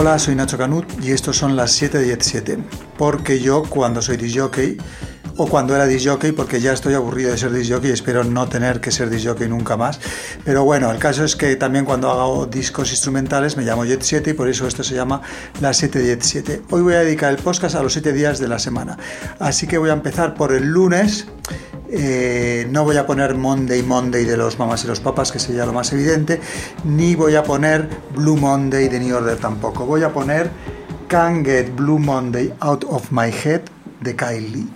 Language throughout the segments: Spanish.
Hola, soy Nacho Canut y estos son las 7 de 17. Porque yo, cuando soy disjockey, o cuando era disjockey, porque ya estoy aburrido de ser disjockey espero no tener que ser disjockey nunca más. Pero bueno, el caso es que también cuando hago discos instrumentales me llamo Jet 7 y por eso esto se llama las 7 de Jet 7. Hoy voy a dedicar el podcast a los 7 días de la semana. Así que voy a empezar por el lunes. Eh, no voy a poner Monday Monday de los mamás y los papas, que sería lo más evidente, ni voy a poner Blue Monday de New Order tampoco. Voy a poner Can't Get Blue Monday Out of My Head de Kylie.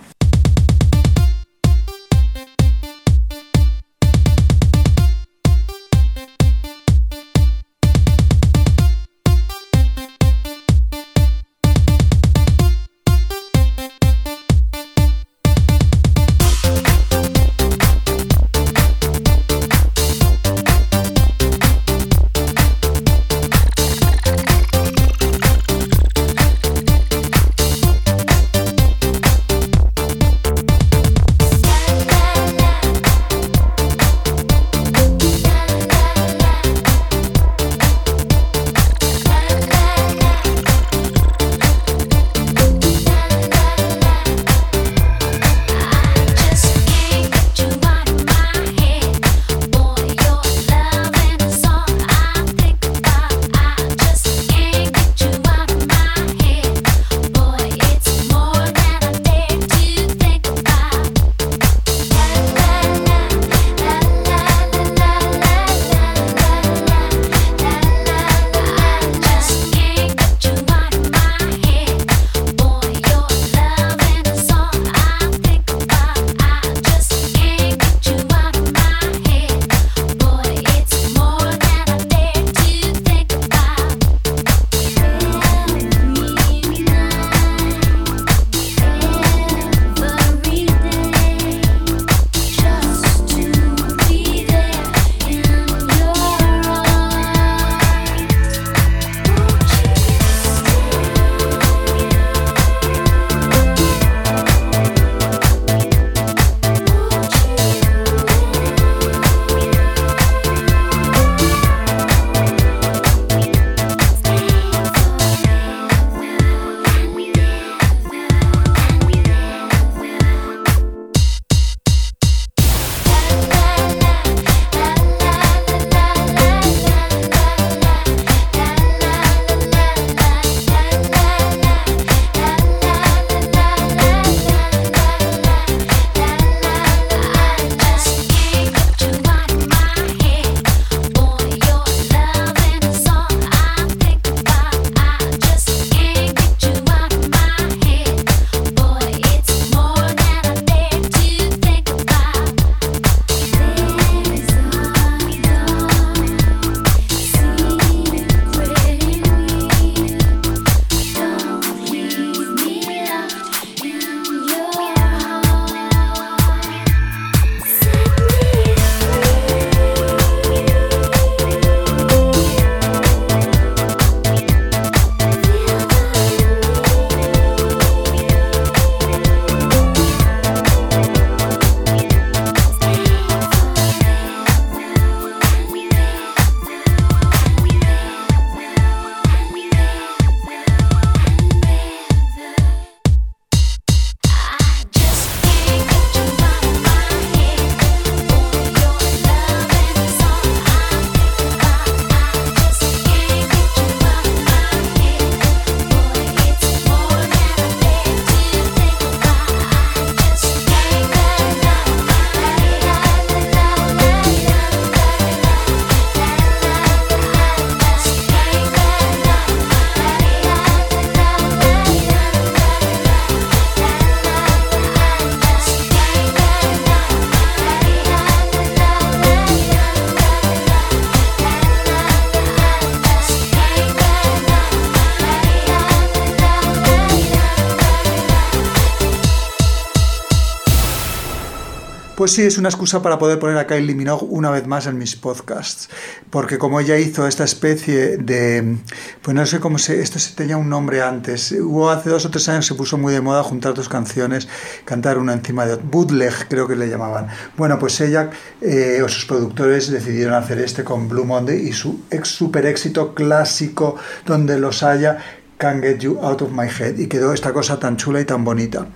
Pues sí, es una excusa para poder poner a Kylie Minogue una vez más en mis podcasts, porque como ella hizo esta especie de, pues no sé cómo se, esto se tenía un nombre antes, hubo hace dos o tres años se puso muy de moda juntar dos canciones, cantar una encima de otra, bootleg creo que le llamaban. Bueno, pues ella eh, o sus productores decidieron hacer este con Blue Monday y su ex super éxito clásico donde los haya Can't Get You Out of My Head y quedó esta cosa tan chula y tan bonita.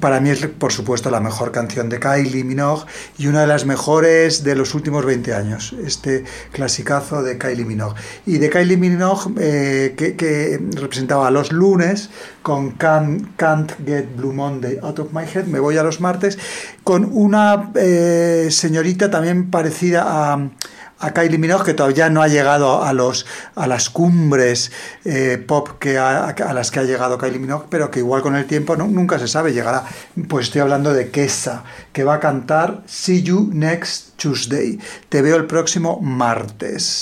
Para mí es, por supuesto, la mejor canción de Kylie Minogue y una de las mejores de los últimos 20 años, este clasicazo de Kylie Minogue. Y de Kylie Minogue, eh, que, representaba a los lunes con Can't, Get Blue Monday Out of My Head, me voy a los martes, con una eh, señorita también parecida a a Kylie Minogue, que todavía no ha llegado a, los, a las cumbres eh, pop que a, las que ha llegado Kylie Minogue, pero que igual con el tiempo nunca se sabe, llegará. Pues estoy hablando de Kesa, que va a cantar See You Next Tuesday. Te veo el próximo martes.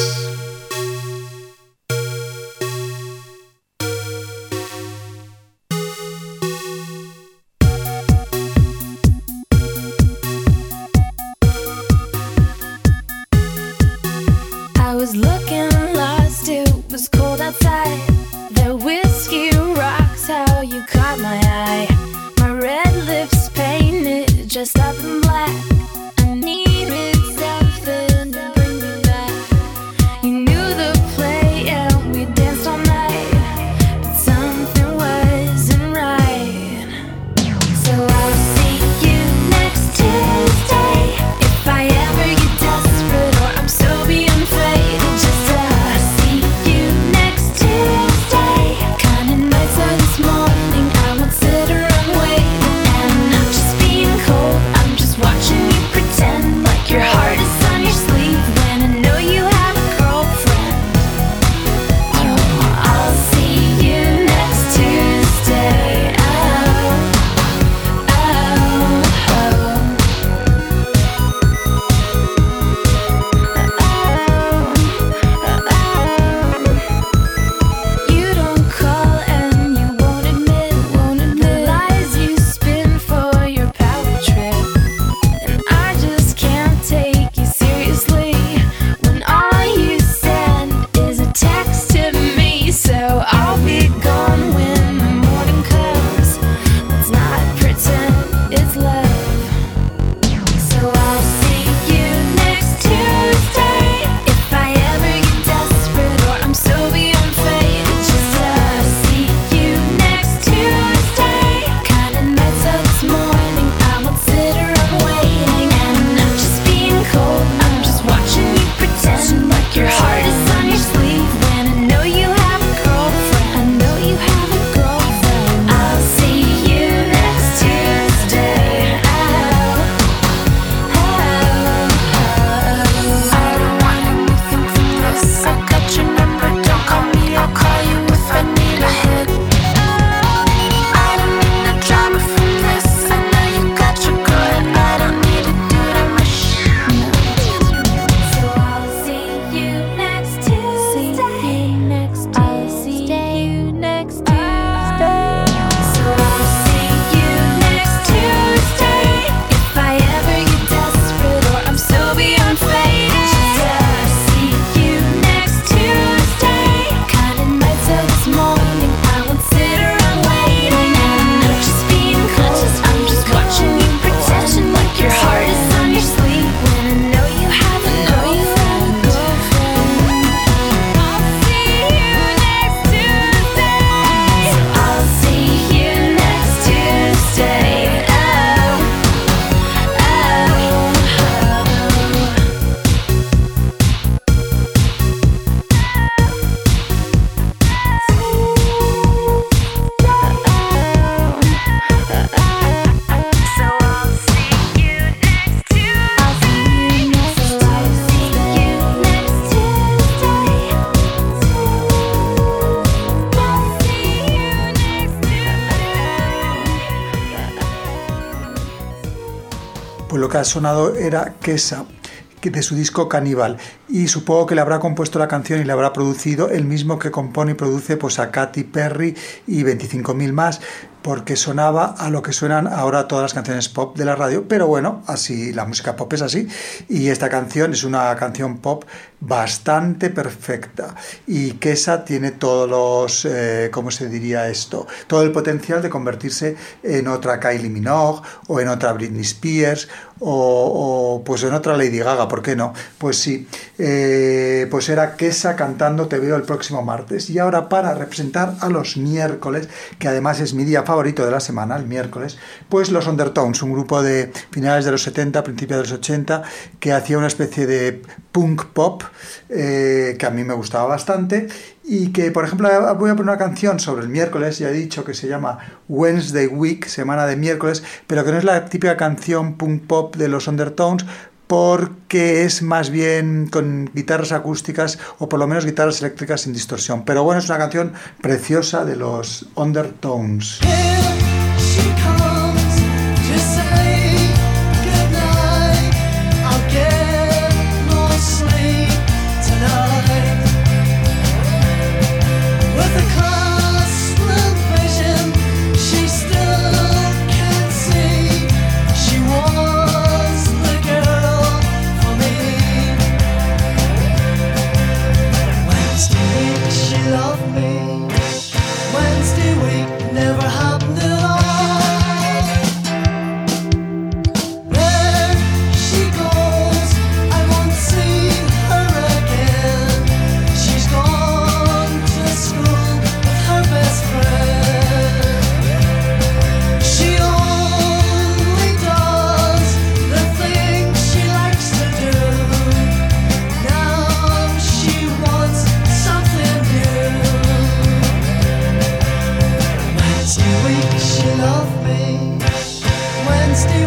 Ha sonado era Kesa de su disco Caníbal. Y supongo que le habrá compuesto la canción y le habrá producido el mismo que compone y produce pues a Katy Perry y 25.000 más porque sonaba a lo que suenan ahora todas las canciones pop de la radio, pero bueno, así la música pop es así y esta canción es una canción pop bastante perfecta y Kesa tiene todos los, eh, ¿cómo se diría esto? Todo el potencial de convertirse en otra Kylie Minogue o en otra Britney Spears o, pues en otra Lady Gaga, ¿por qué no? Pues sí, eh, pues era Kesa cantando Te veo el próximo martes y ahora para representar a los miércoles, que además es mi día favorito de la semana, el miércoles, pues los Undertones, un grupo de finales de los 70, principios de los 80, que hacía una especie de punk pop eh, que a mí me gustaba bastante y que, por ejemplo, voy a poner una canción sobre el miércoles, ya he dicho que se llama Wednesday Week, semana de miércoles, pero que no es la típica canción punk pop de los Undertones, porque es más bien con guitarras acústicas o por lo menos guitarras eléctricas sin distorsión. Pero bueno, es una canción preciosa de los Undertones.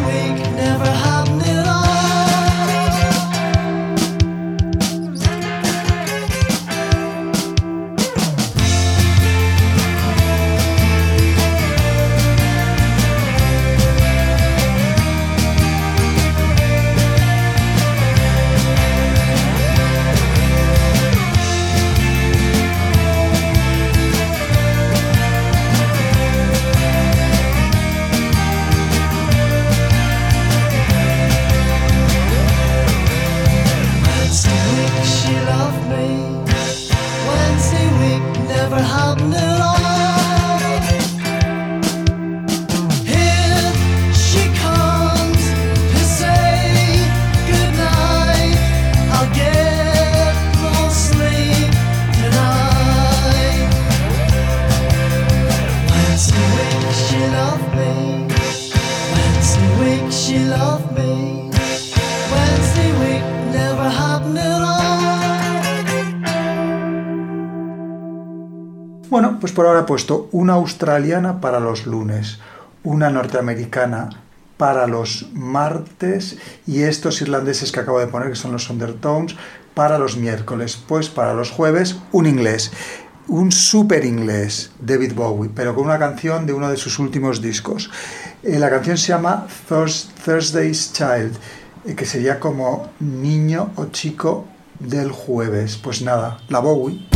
Pues por ahora puesto una australiana para los lunes, una norteamericana para los martes y estos irlandeses que acabo de poner, que son los Undertones, para los miércoles. Pues para los jueves, un inglés. Un super inglés, David Bowie, pero con una canción de uno de sus últimos discos. Eh, la canción se llama Thursday's Child, eh, que sería como niño o chico del jueves. Pues nada, la Bowie.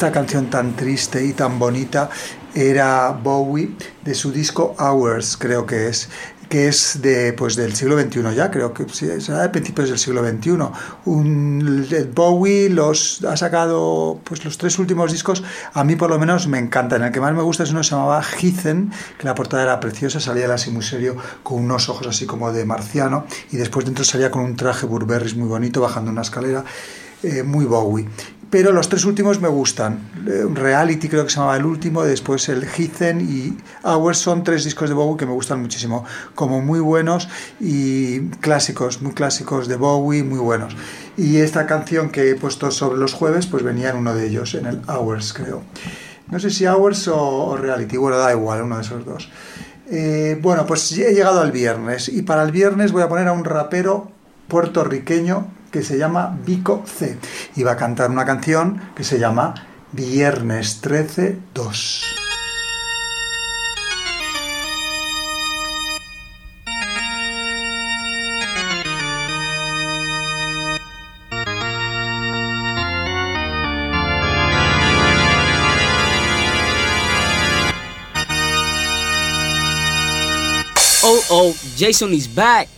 Esta canción tan triste y tan bonita era Bowie de su disco Hours, creo que es que es de pues del siglo XXI ya, creo que sí, será de principios del siglo XXI. Un, el Bowie los ha sacado pues los tres últimos discos, a mí por lo menos me encantan. El que más me gusta es uno que se llamaba Heathen, que la portada era preciosa, salía él así muy serio, con unos ojos así como de marciano, y después dentro salía con un traje Burberry muy bonito, bajando una escalera, eh, muy Bowie pero los tres últimos me gustan. Eh, Reality creo que se llamaba el último, después el Heathen y Hours son tres discos de Bowie que me gustan muchísimo, como muy buenos y clásicos, muy clásicos de Bowie, muy buenos. Y esta canción que he puesto sobre los jueves, pues venía en uno de ellos, en el Hours creo. No sé si Hours o, o Reality, bueno, da igual, uno de esos dos. Eh, bueno, pues he llegado al viernes y para el viernes voy a poner a un rapero puertorriqueño que se llama Vico C y va a cantar una canción que se llama Viernes 13 2. Oh oh, Jason is back.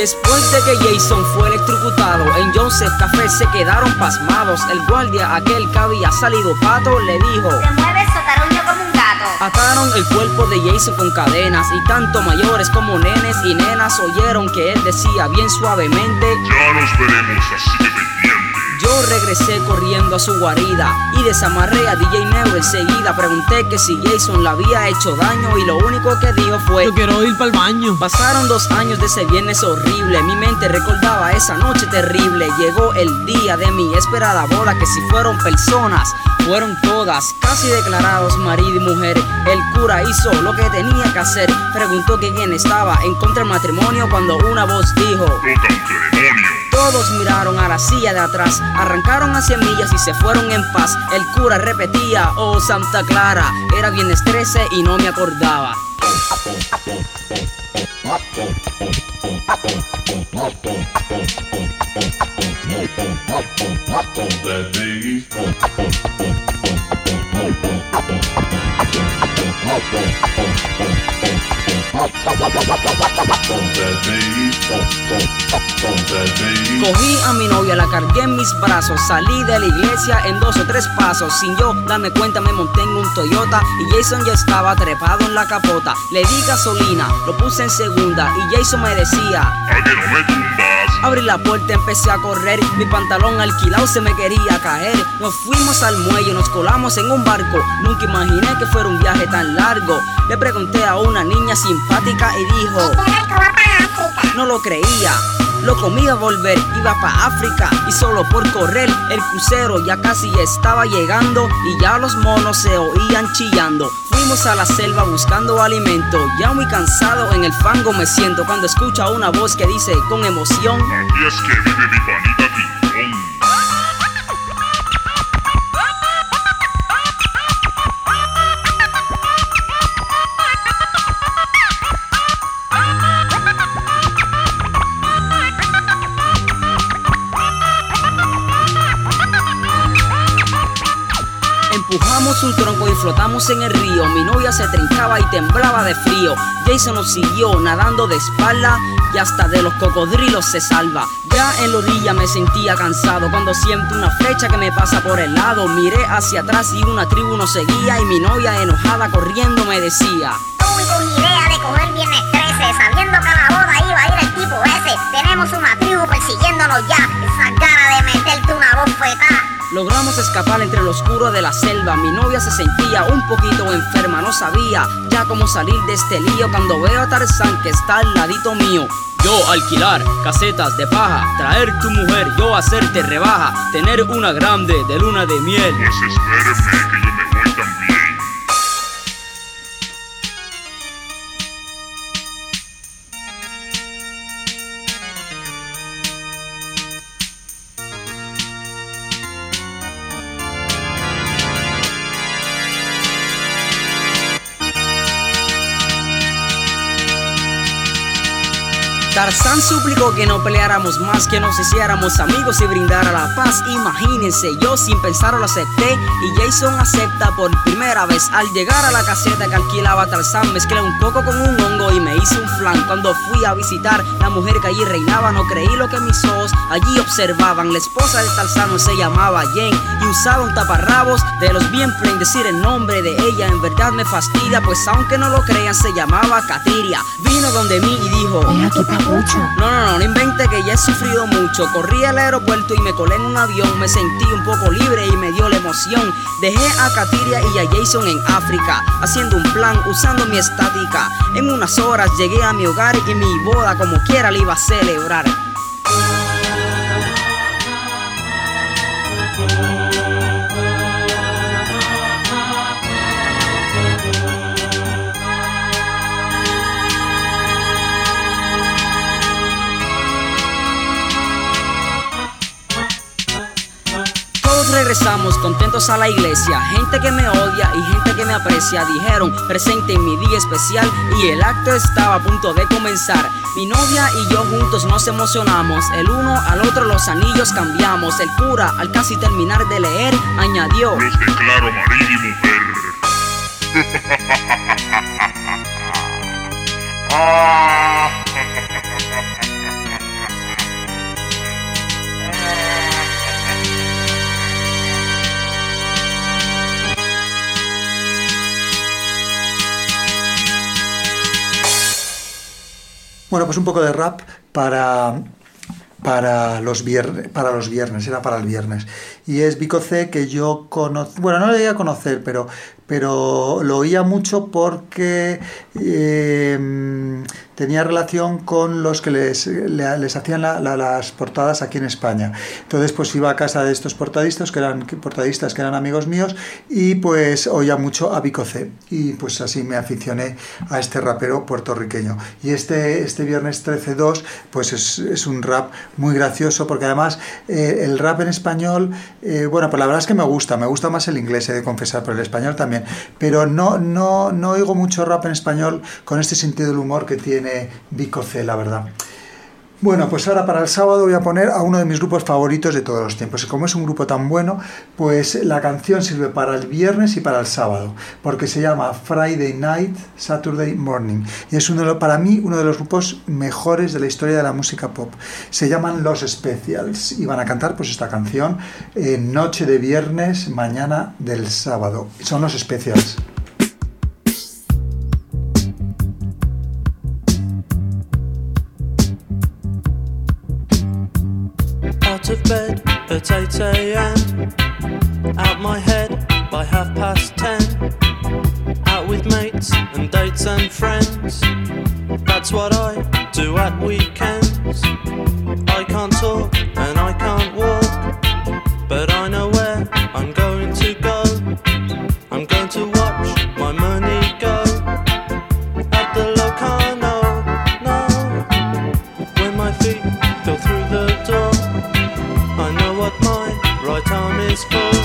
Después de que Jason fue electrocutado, en John's Café se quedaron pasmados. El guardia, aquel que había salido pato, le dijo: Se mueve sotaruño como un gato. Ataron el cuerpo de Jason con cadenas y tanto mayores como nenes y nenas oyeron que él decía bien suavemente: Ya nos veremos, así que. Yo regresé corriendo a su guarida y desamarré a DJ Neo enseguida. Pregunté que si Jason le había hecho daño y lo único que dijo fue Yo quiero ir para el baño. Pasaron dos años de ese viernes horrible. Mi mente recordaba esa noche terrible. Llegó el día de mi esperada boda. Que si fueron personas, fueron todas. Casi declarados marido y mujer. El cura hizo lo que tenía que hacer. Preguntó que quién estaba en contra del matrimonio. Cuando una voz dijo: Todos miraron a la silla de atrás. Arrancaron hacia millas y se fueron en paz. El cura repetía: Oh Santa Clara. Era viernes 13 y no me acordaba. Cogí a mi novia, la cargué en mis brazos, salí de la iglesia en dos o tres pasos. Sin yo darme cuenta me monté en un Toyota y Jason ya estaba trepado en la capota. Le di gasolina, lo puse en segunda y Jason me decía, A que no me tumbas. Abrí la puerta, empecé a correr, mi pantalón alquilado se me quería caer. Nos fuimos al muelle, nos colamos en un barco. Nunca imaginé que fuera un viaje tan largo. Le pregunté a una niña simpática y dijo, no lo creía. Lo comí a volver, iba para África y solo por correr el crucero ya casi estaba llegando y ya los monos se oían chillando. Fuimos a la selva buscando alimento, ya muy cansado en el fango me siento cuando escucho a una voz que dice con emoción. Aquí Empujamos un tronco y flotamos en el río. Mi novia se trincaba y temblaba de frío. Jason nos siguió nadando de espalda y hasta de los cocodrilos se salva. Ya en la orilla me sentía cansado cuando siento una flecha que me pasa por el lado. Miré hacia atrás y una tribu nos seguía y mi novia enojada corriendo me decía. Tú y tu idea de coger viernes 13, sabiendo que a la boda iba a ir el tipo ese. Tenemos una tribu persiguiéndonos ya. Esa cara de meterte una bofetada. Logramos escapar entre lo oscuro de la selva. Mi novia se sentía un poquito enferma, no sabía ya cómo salir de este lío cuando veo a Tarzán que está al ladito mío. Yo alquilar casetas de paja, traer tu mujer, yo hacerte rebaja, tener una grande de luna de miel. Tarzán suplicó que no peleáramos más, que nos hiciéramos amigos y brindara la paz. Imagínense, yo sin pensar lo acepté y Jason acepta por primera vez. Al llegar a la caseta que alquilaba Tarzán, mezclé un coco con un hongo y me hice un flan. Cuando fui a visitar la mujer que allí reinaba, no creí lo que mis ojos allí observaban. La esposa de Tarzán se llamaba Jane y usaba un taparrabos de los bien plain. Decir el nombre de ella en verdad me fastidia, pues aunque no lo crean, se llamaba Katiria. Vino donde mí y dijo: no, no, no, no invente que ya he sufrido mucho. Corrí al aeropuerto y me colé en un avión. Me sentí un poco libre y me dio la emoción. Dejé a Katiria y a Jason en África, haciendo un plan, usando mi estática. En unas horas llegué a mi hogar y mi boda como quiera la iba a celebrar. Regresamos contentos a la iglesia. Gente que me odia y gente que me aprecia dijeron presente en mi día especial y el acto estaba a punto de comenzar. Mi novia y yo juntos nos emocionamos. El uno al otro los anillos cambiamos. El cura al casi terminar de leer añadió. Los declaro marido y mujer. Ah. Bueno, pues un poco de rap para para los viernes, para los viernes, era para el viernes. Y es Vico C que yo conocí, bueno, no lo llegué a conocer, pero, pero lo oía mucho porque eh, tenía relación con los que les, le- les hacían la- la- las portadas aquí en España. Entonces, pues iba a casa de estos portadistas que eran portadistas que eran amigos míos y pues oía mucho a Vico C. Y pues así me aficioné a este rapero puertorriqueño. Y este, este viernes 13-2, pues es, es un rap muy gracioso porque además eh, el rap en español, eh, bueno, pues la verdad es que me gusta, me gusta más el inglés, he de confesar, pero el español también. Pero no, no, no oigo mucho rap en español con este sentido del humor que tiene Vico C, la verdad. Bueno, pues ahora para el sábado voy a poner a uno de mis grupos favoritos de todos los tiempos. Y como es un grupo tan bueno, pues la canción sirve para el viernes y para el sábado, porque se llama Friday Night, Saturday Morning. Y es uno de para mí uno de los grupos mejores de la historia de la música pop. Se llaman Los Specials y van a cantar pues esta canción eh, Noche de viernes, mañana del sábado. Son Los Specials. Of bed at 8 a.m. Out my head by half past 10. Out with mates and dates and friends. That's what I do at weekends. My right arm is full.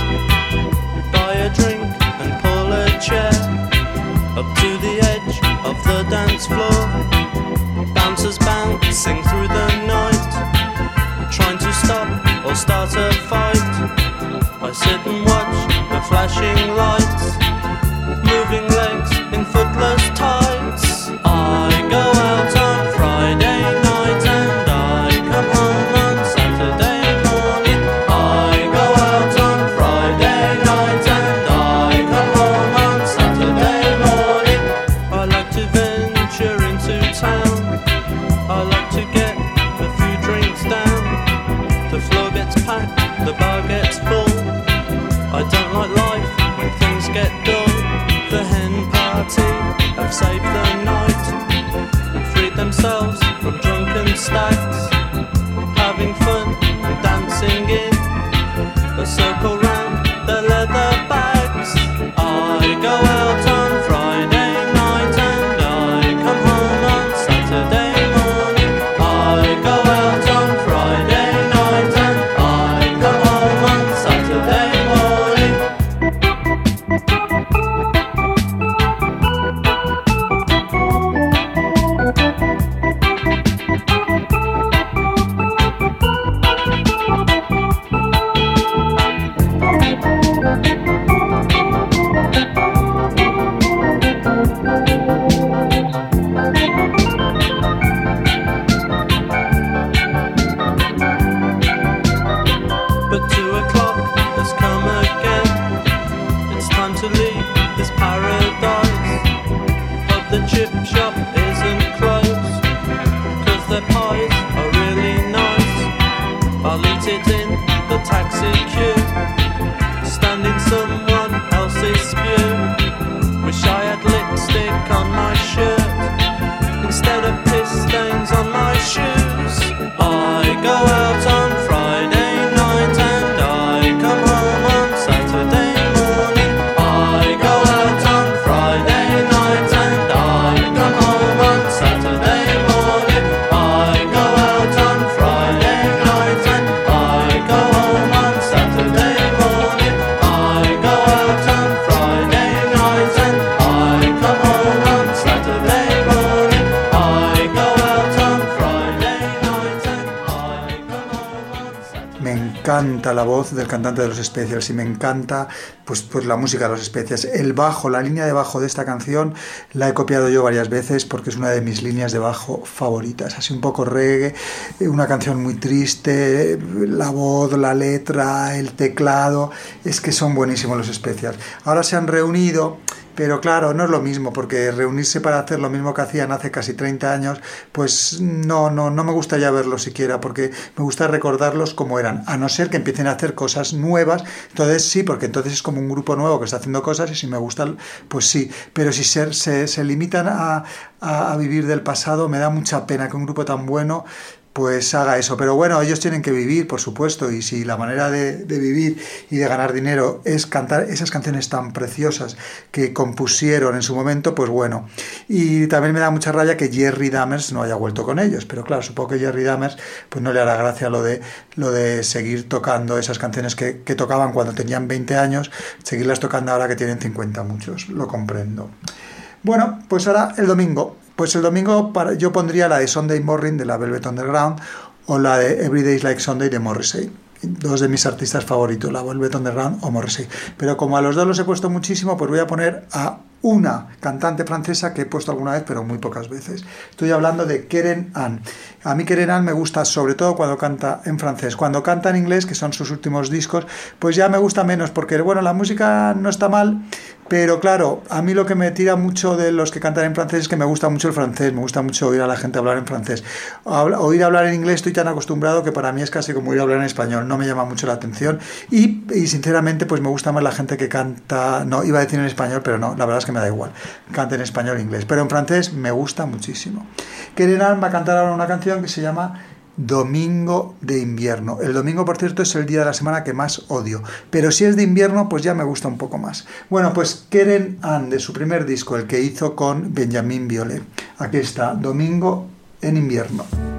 Buy a drink and pull a chair up to the edge of the dance floor. Bouncers bouncing through the night, trying to stop or start a fight. I sit and watch the flashing lights, voz del cantante de los Specials y me encanta pues, pues la música de los Specials. El bajo, la línea de bajo de esta canción la he copiado yo varias veces porque es una de mis líneas de bajo favoritas. Así un poco reggae, eh, una canción muy triste, la voz, la letra, el teclado, es que son buenísimos los Specials. Ahora se han reunido pero claro, no es lo mismo, porque reunirse para hacer lo mismo que hacían hace casi 30 años, pues no, no, no me gusta ya verlos siquiera, porque me gusta recordarlos como eran, a no ser que empiecen a hacer cosas nuevas, entonces sí, porque entonces es como un grupo nuevo que está haciendo cosas y si me gustan, pues sí, pero si se, se, se limitan a, a, a vivir del pasado, me da mucha pena que un grupo tan bueno pues haga eso. Pero bueno, ellos tienen que vivir, por supuesto, y si la manera de, vivir y de ganar dinero es cantar esas canciones tan preciosas que compusieron en su momento, pues bueno. Y también me da mucha rabia que Jerry Dammers no haya vuelto con ellos, pero claro, supongo que Jerry Dammers pues no le hará gracia lo de, lo de seguir tocando esas canciones que, que tocaban cuando tenían 20 años, seguirlas tocando ahora que tienen 50 muchos, lo comprendo. Bueno, pues ahora el domingo, pues el domingo yo pondría la de Sunday Morning de la Velvet Underground o la de Every Day Like Sunday de Morrissey. Dos de mis artistas favoritos, la Velvet Underground o Morrissey. Pero como a los dos los he puesto muchísimo, pues voy a poner a una cantante francesa que he puesto alguna vez, pero muy pocas veces. Estoy hablando de Keren Ann. A mí Keren Ann me gusta sobre todo cuando canta en francés. Cuando canta en inglés, que son sus últimos discos, pues ya me gusta menos, porque bueno, la música no está mal, pero claro, a mí lo que me tira mucho de los que cantan en francés es que me gusta mucho el francés, me gusta mucho oír a la gente hablar en francés. Oír hablar en inglés estoy tan acostumbrado que para mí es casi como oír hablar en español, no me llama mucho la atención y, sinceramente pues me gusta más la gente que canta, no, iba a decir en español, pero no, la verdad es que me da igual, cante en español o inglés, pero en francés me gusta muchísimo. Kerenan va a cantar ahora una canción que se llama Domingo de invierno. El domingo, por cierto, es el día de la semana que más odio, pero si es de invierno, pues ya me gusta un poco más. Bueno, pues Keren Ann, de su primer disco, el que hizo con Benjamin Violet. Aquí está, Domingo en invierno.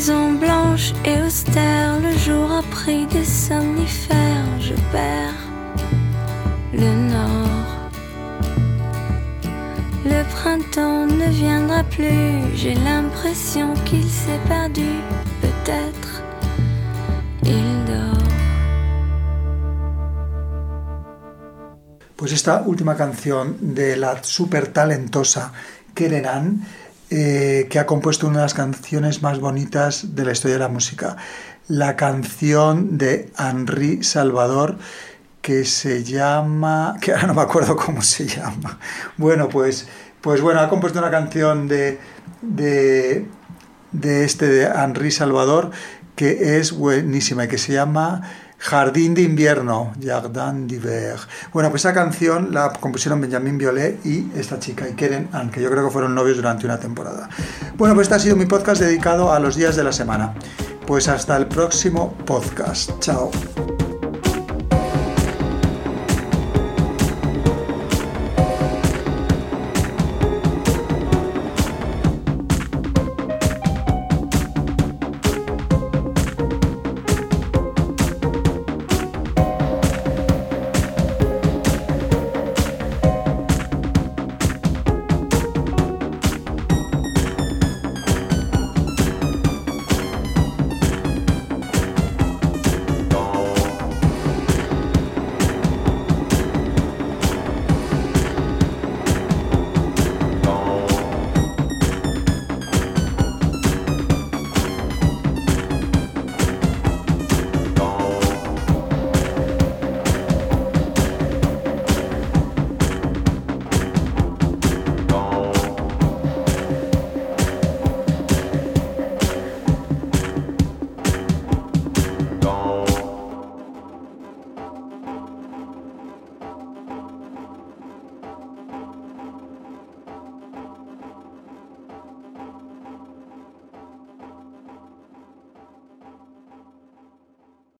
Saison blanche et austère, le jour a pris des somnifères, je perds le nord. Le printemps ne viendra plus, j'ai l'impression qu'il s'est perdu, peut-être il dort. Pues esta última canción de la súper talentosa Keren Ann, eh, que ha compuesto una de las canciones más bonitas de la historia de la música. La canción de Henri Salvador, que se llama. que ahora no me acuerdo cómo se llama. Bueno, pues, pues bueno, ha compuesto una canción de, de, de este de Henri Salvador que es buenísima y que se llama Jardín de invierno, Jardin d'hiver. Bueno, pues esa canción la compusieron Benjamin Violet y esta chica, y Keren Ann, que yo creo que fueron novios durante una temporada. Bueno, pues este ha sido mi podcast dedicado a los días de la semana. Pues hasta el próximo podcast. Chao.